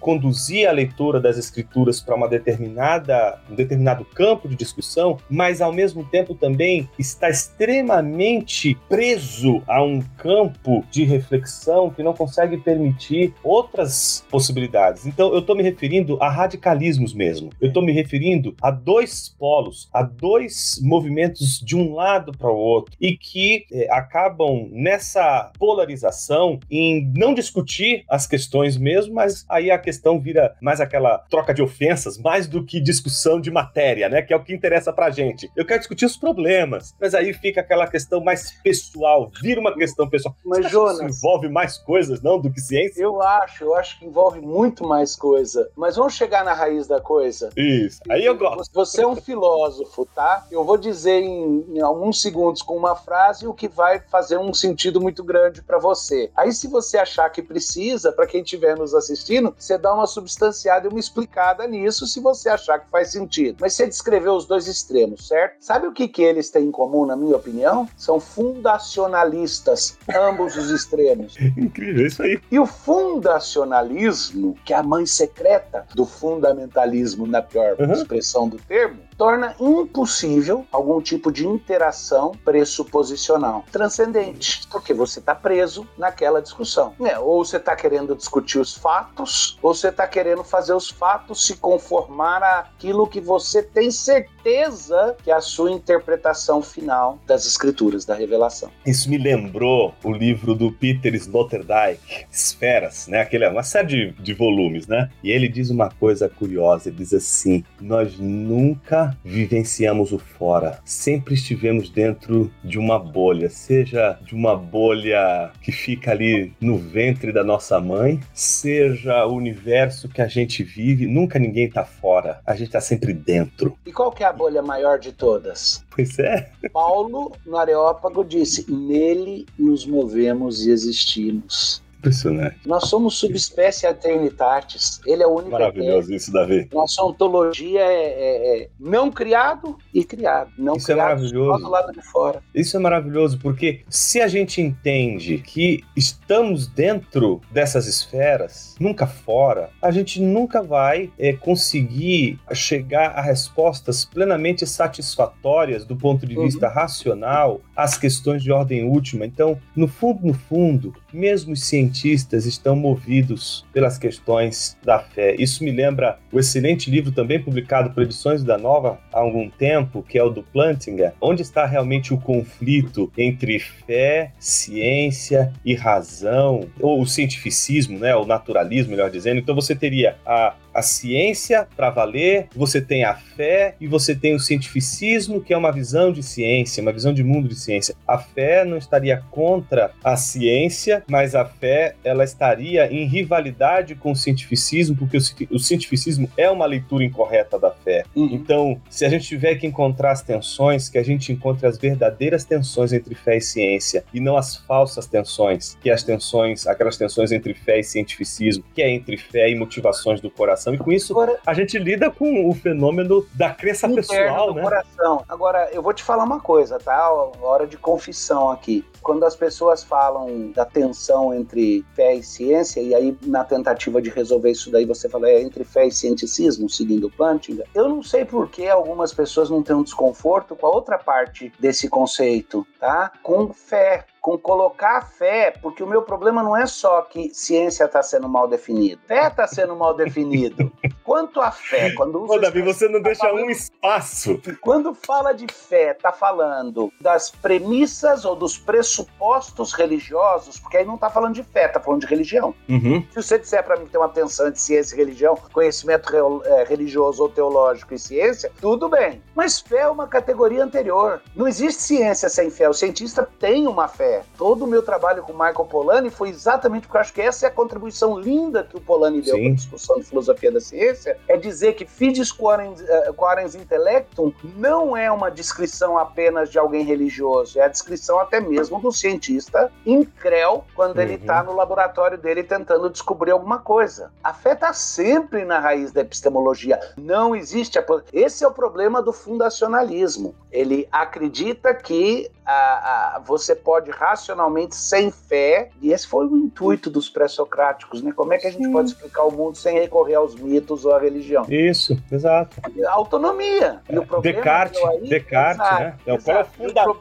conduzir a leitura das escrituras para uma determinada, um determinado campo de discussão, mas ao mesmo tempo também está extremamente preso a um campo de reflexão que não consegue permitir outras possibilidades. Então, eu estou me referindo a radicalismos mesmo. Eu estou me referindo a dois polos, a dois movimentos de um lado para o outro e que eh, acabam nessa polarização em não discutir as questões mesmo, mas aí a questão vira mais aquela troca de ofensas, mais do que discussão de matéria, né? Que é o que interessa pra gente. Eu quero discutir os problemas, mas aí fica aquela questão mais pessoal, vira uma questão pessoal. Mas, Jonas, que envolve mais coisas, não, do que ciência? Eu acho, eu acho que envolve muito mais coisa. Mas vamos chegar na raiz da coisa. Isso. Aí eu gosto. Você é um filósofo, tá? Eu vou dizer em, em alguns segundos com uma frase o que vai fazer um sentido muito grande para você. Aí, se você achar que precisa, para quem estiver nos assistindo, você dá uma substanciada e uma explicada nisso, se você achar que faz sentido. Mas você descreveu os dois extremos, certo? Sabe o que, que eles têm em comum, na minha opinião? São fundacionalistas, ambos os extremos. Incrível, isso aí. E o fundacionalismo que é a mãe secreta do fundamentalismo, na pior uhum. expressão do termo, torna impossível algum tipo de interação pressuposicional transcendente, porque você está preso naquela discussão. É, ou você está querendo discutir os fatos, ou você está querendo fazer os fatos se conformar àquilo que você tem certeza que é a sua interpretação final das escrituras, da revelação. Isso me lembrou o livro do Peter Sloterdijk, Esferas, né? Aquele é uma série de, de volumes, né? E ele diz uma coisa curiosa, ele diz assim: nós nunca vivenciamos o fora. Sempre estivemos dentro de uma bolha, seja de uma bolha que fica ali no ventre da nossa mãe, seja o universo que a gente vive, nunca ninguém está fora. A gente está sempre dentro. E qual que é a bolha maior de todas? Pois é. Paulo, no Areópago, disse: Nele nos movemos e existimos. Impressionante. Nós somos subespécie Eternitatis. Ele é o único. Maravilhoso isso, Davi. Nossa ontologia é, é, é, não criado e criado. Não isso é criado é maravilhoso. do lado de fora. Isso é maravilhoso, porque se a gente entende que estamos dentro dessas esferas, nunca fora, a gente nunca vai é, conseguir chegar a respostas plenamente satisfatórias do ponto de vista uhum. racional às questões de ordem última. Então, no fundo, no fundo, mesmo os cientistas estão movidos pelas questões da fé. Isso me lembra o excelente livro também publicado por Edições da Nova há algum tempo, que é o do Plantinga, onde está realmente o conflito entre fé, ciência e razão, ou o cientificismo, né, o naturalismo, melhor dizendo. Então você teria a a ciência para valer, você tem a fé e você tem o cientificismo, que é uma visão de ciência, uma visão de mundo de ciência. A fé não estaria contra a ciência, mas a fé ela estaria em rivalidade com o cientificismo, porque o, cientificismo é uma leitura incorreta da fé. Uhum. Então, se a gente tiver que encontrar as tensões, que a gente encontre as verdadeiras tensões entre fé e ciência e não as falsas tensões, que é as tensões, aquelas tensões entre fé e cientificismo, que é entre fé e motivações do coração coração. E com isso, Agora, a gente lida com o fenômeno da crença pessoal, né? Coração. Agora, eu vou te falar uma coisa, tá? Hora de confissão aqui. Quando as pessoas falam da tensão entre fé e ciência, e aí na tentativa de resolver isso daí você fala é entre fé e cienticismo, seguindo o Plantinga, eu não sei por que algumas pessoas não têm um desconforto com a outra parte desse conceito, tá? Com fé com colocar fé, porque o meu problema não é só que ciência está sendo mal definida. Fé está sendo mal definido. Quanto a fé, quando usa Ô, Davi, você não tá deixa falando... um espaço. Quando fala de fé, está falando das premissas ou dos pressupostos religiosos, porque aí não está falando de fé, está falando de religião. Uhum. Se você disser para mim que tem uma tensão de ciência e religião, conhecimento é, religioso ou teológico e ciência, tudo bem. Mas fé é uma categoria anterior. Não existe ciência sem fé. O cientista tem uma fé fé. Todo o meu trabalho com Michael Polanyi foi exatamente porque eu acho que essa é a contribuição linda que o Polanyi deu para a discussão de filosofia da ciência, é dizer que fides quorens, uh, quorens intellectum não é uma descrição apenas de alguém religioso, é a descrição até mesmo do cientista incréu quando uhum. ele está no laboratório dele tentando descobrir alguma coisa. A fé está sempre na raiz da epistemologia. Não existe. A... Esse é o problema do fundacionalismo. Ele acredita que a, a, você pode racionalmente, sem fé, e esse foi o intuito dos pré-socráticos, né? Como é que a gente Sim. pode explicar o mundo sem recorrer aos mitos ou à religião? Isso, exato. A autonomia. É. E o problema Descartes, aí, Descartes, exato, né? É o qual é o fundamento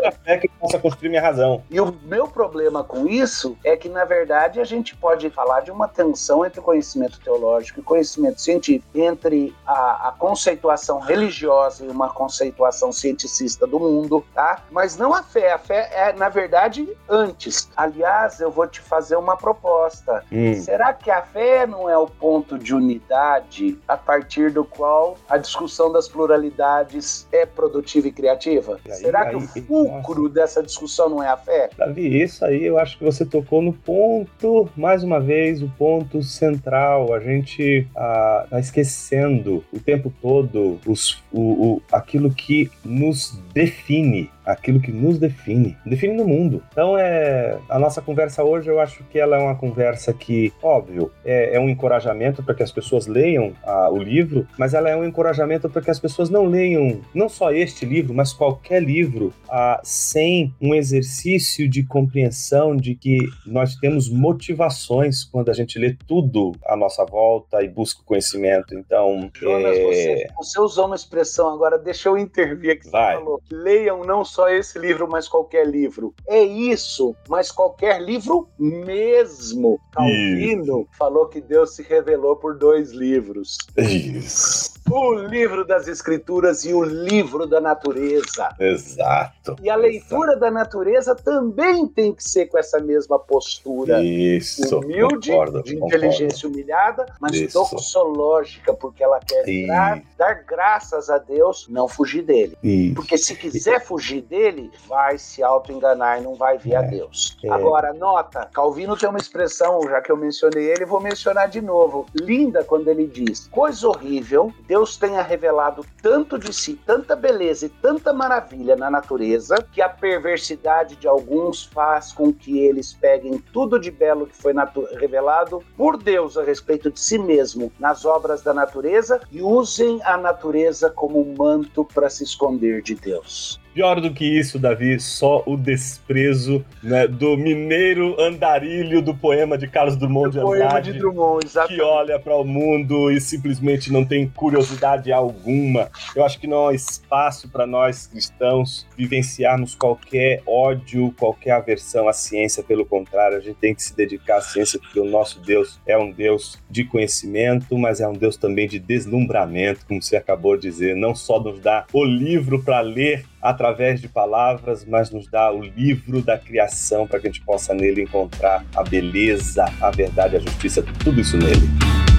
da fé que possa construir minha razão. E o meu problema com isso é que, na verdade, a gente pode falar de uma tensão entre conhecimento teológico e conhecimento científico, entre a, a conceituação religiosa e uma conceituação cienticista do mundo, tá? Mas não a fé. A fé é, na verdade, antes. Aliás, eu vou te fazer uma proposta. Hum. Será que a fé não é o ponto de unidade a partir do qual a discussão das pluralidades é produtiva e criativa? Aí, Será que aí, o fulcro dessa discussão não é a fé? Davi, isso aí eu acho que você tocou no ponto, mais uma vez, o ponto central. A gente ah, tá esquecendo o tempo todo os, o, o, aquilo que nos define aquilo que nos define, define no mundo. Então é a nossa conversa hoje, eu acho que ela é uma conversa que, óbvio, é, é um encorajamento para que as pessoas leiam ah, o livro, mas ela é um encorajamento para que as pessoas não leiam não só este livro, mas qualquer livro ah, sem um exercício de compreensão de que nós temos motivações quando a gente lê tudo à nossa volta e busca o conhecimento. Então, Jonas, é... você, você usou uma expressão agora, deixa eu intervir aqui. Vai. Você falou, leiam não só esse livro, mas qualquer livro. É isso, mas qualquer livro mesmo. Calvino isso. falou que Deus se revelou por dois livros. Isso. O livro das Escrituras e o livro da natureza. Exato. E a leitura exato. da natureza também tem que ser com essa mesma postura. Isso. Humilde, concordo, de inteligência concordo. humilhada, mas Isso. doxológica, porque ela quer dar, dar, graças a Deus, não fugir dele. Isso. Porque se quiser fugir dele, vai se auto-enganar e não vai ver é. a Deus. É. Agora, nota, Calvino tem uma expressão, já que eu mencionei ele, vou mencionar de novo. Linda quando ele diz: coisa horrível, Deus tenha revelado tanto de si, tanta beleza e tanta maravilha na natureza, que a perversidade de alguns faz com que eles peguem tudo de belo que foi revelado por Deus a respeito de si mesmo nas obras da natureza e usem a natureza como manto para se esconder de Deus. Pior do que isso, Davi, só o desprezo né, do mineiro andarilho do poema de Carlos Drummond de Andrade. Poema de Drummond, exatamente. Que olha para o mundo e simplesmente não tem curiosidade alguma. Eu acho que não há espaço para nós cristãos vivenciarmos qualquer ódio, qualquer aversão à ciência. Pelo contrário, a gente tem que se dedicar à ciência porque o nosso Deus é um Deus de conhecimento, mas é um Deus também de deslumbramento, como você acabou de dizer. Não só nos dá o livro para ler, através de palavras, mas nos dá o livro da criação para que a gente possa nele encontrar a beleza, a verdade, a justiça, tudo isso nele.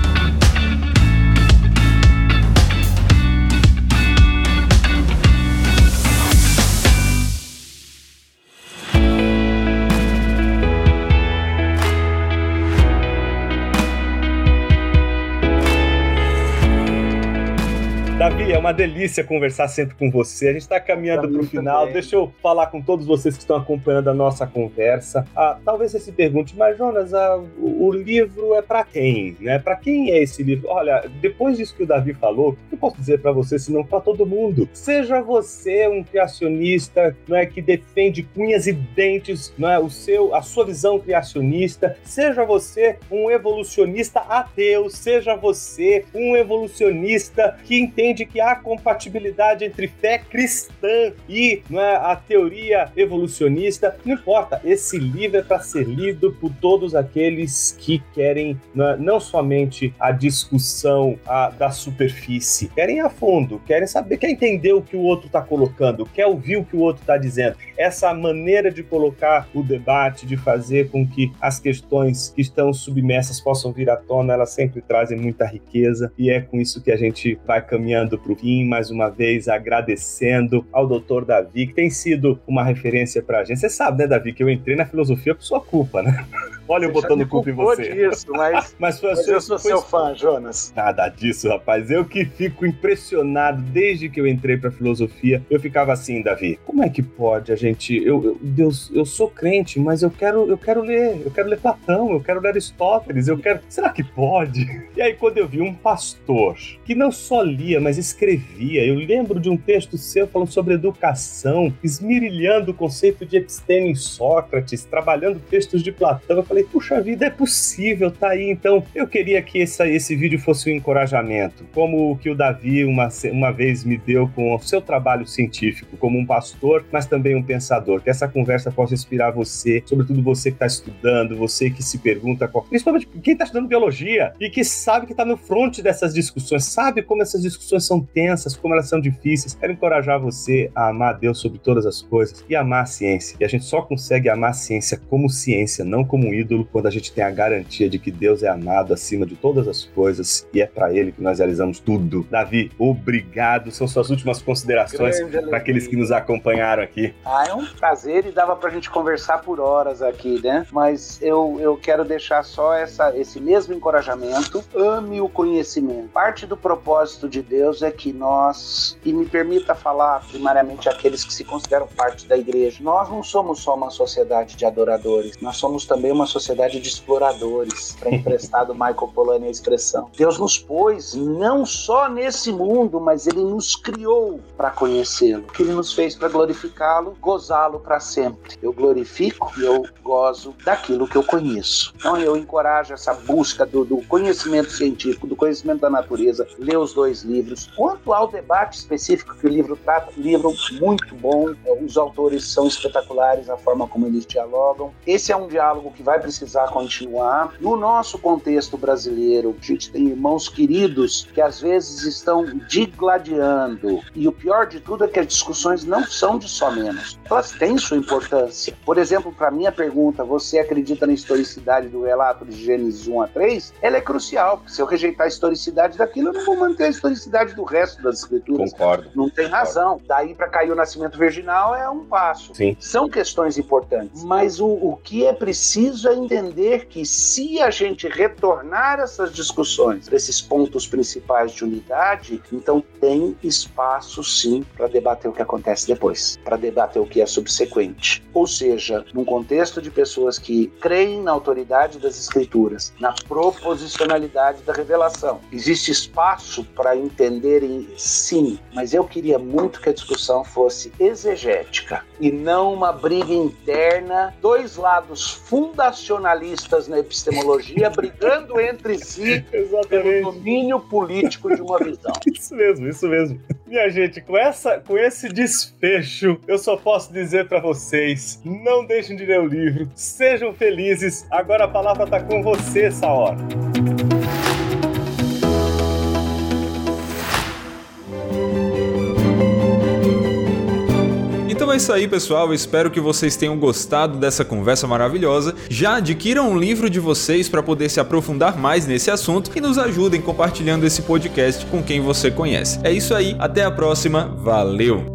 Davi, é uma delícia conversar sempre com você. A gente está caminhando para o final. Também. Deixa eu falar com todos vocês que estão acompanhando a nossa conversa. Ah, talvez você se pergunte, mas Jonas, ah, o, livro é para quem? Né? Para quem é esse livro? Olha, depois disso que o Davi falou, o que eu posso dizer para você, se não para todo mundo? Seja você um criacionista, não é que defende cunhas e dentes, não é o seu, a sua visão criacionista. Seja você um evolucionista ateu, seja você um evolucionista que entende entende que há compatibilidade entre fé cristã e é, a teoria evolucionista. Não importa, esse livro é para ser lido por todos aqueles que querem não, é, não somente a discussão a, da superfície, querem a fundo, querem saber, quer entender o que o outro está colocando, quer ouvir o que o outro está dizendo. Essa maneira de colocar o debate, de fazer com que as questões que estão submersas possam vir à tona, elas sempre trazem muita riqueza e é com isso que a gente vai caminhando caminhando para o fim, mais uma vez agradecendo ao doutor Davi, que tem sido uma referência para a gente. Você sabe, né, Davi, que eu entrei na filosofia por sua culpa, né? Olha eu botando culpa em você. Disso, mas, mas, foi mas eu sou foi... seu fã, Jonas. Nada disso, rapaz. Eu que fico impressionado desde que eu entrei para filosofia. Eu ficava assim, Davi. Como é que pode a gente? Eu, eu, Deus, eu sou crente, mas eu quero, eu quero ler. Eu quero ler Platão. Eu quero ler Aristóteles. Eu quero. Será que pode? E aí quando eu vi um pastor que não só lia, mas escrevia. Eu lembro de um texto seu falando sobre educação, esmirilhando o conceito de episteme em Sócrates, trabalhando textos de Platão. Eu falei, puxa vida, é possível, tá aí. Então, eu queria que essa, esse vídeo fosse um encorajamento, como o que o Davi uma, uma vez me deu com o seu trabalho científico, como um pastor, mas também um pensador. Que essa conversa possa inspirar você, sobretudo você que está estudando, você que se pergunta, qual, principalmente quem está estudando biologia e que sabe que está no front dessas discussões, sabe como essas discussões são tensas, como elas são difíceis. Quero encorajar você a amar Deus sobre todas as coisas e amar a ciência. E a gente só consegue amar a ciência como ciência, não como um ídolo ídolo quando a gente tem a garantia de que Deus é amado acima de todas as coisas e é para Ele que nós realizamos tudo. Davi, obrigado. São suas últimas considerações para aqueles que nos acompanharam aqui. Ah, é um prazer e dava para a gente conversar por horas aqui, né? Mas eu, eu quero deixar só essa, esse mesmo encorajamento. Ame o conhecimento. Parte do propósito de Deus é que nós, e me permita falar primariamente aqueles que se consideram parte da igreja, nós não somos só uma sociedade de adoradores, nós somos também uma sociedade de exploradores, para emprestar do Michael Polanyi a expressão. Deus nos pôs não só nesse mundo, mas ele nos criou para conhecê-lo. Que ele nos fez para glorificá-lo, gozá-lo para sempre. Eu glorifico e eu gozo daquilo que eu conheço. Então eu encorajo essa busca do, do conhecimento científico, do conhecimento da natureza, ler os dois livros. Quanto ao debate específico que o livro trata, livro muito bom, os autores são espetaculares, a forma como eles dialogam. Esse é um diálogo que vai precisar continuar. No nosso contexto brasileiro, a gente tem irmãos queridos que às vezes estão digladiando. E o pior de tudo é que as discussões não são de só menos. Elas têm sua importância. Por exemplo, para minha pergunta, você acredita na historicidade do relato de Gênesis 1 a 3? Ela é crucial, porque se eu rejeitar a historicidade daquilo, eu não vou manter a historicidade do resto das escrituras. Concordo. Não tem Concordo. razão. Daí para cair o nascimento virginal é um passo. Sim. São questões importantes. Mas o, o que é preciso é entender que se a gente retornar essas discussões para esses pontos principais de unidade, então tem espaço sim para debater o que acontece depois, para debater o que é subsequente. Ou seja, num contexto de pessoas que creem na autoridade das escrituras, na proposicionalidade da revelação, existe espaço para entenderem sim, mas eu queria muito que a discussão fosse exegética e não uma briga interna, dois lados fundacionais racionalistas na epistemologia brigando entre si pelo domínio político de uma visão. Isso mesmo, isso mesmo. Minha gente, com, essa, com esse desfecho, eu só posso dizer para vocês: não deixem de ler o livro, sejam felizes. Agora a palavra tá com você essa hora. Então é isso aí, pessoal. Espero que vocês tenham gostado dessa conversa maravilhosa. Já adquiram um livro de vocês para poder se aprofundar mais nesse assunto e nos ajudem compartilhando esse podcast com quem você conhece. É isso aí, até a próxima. Valeu!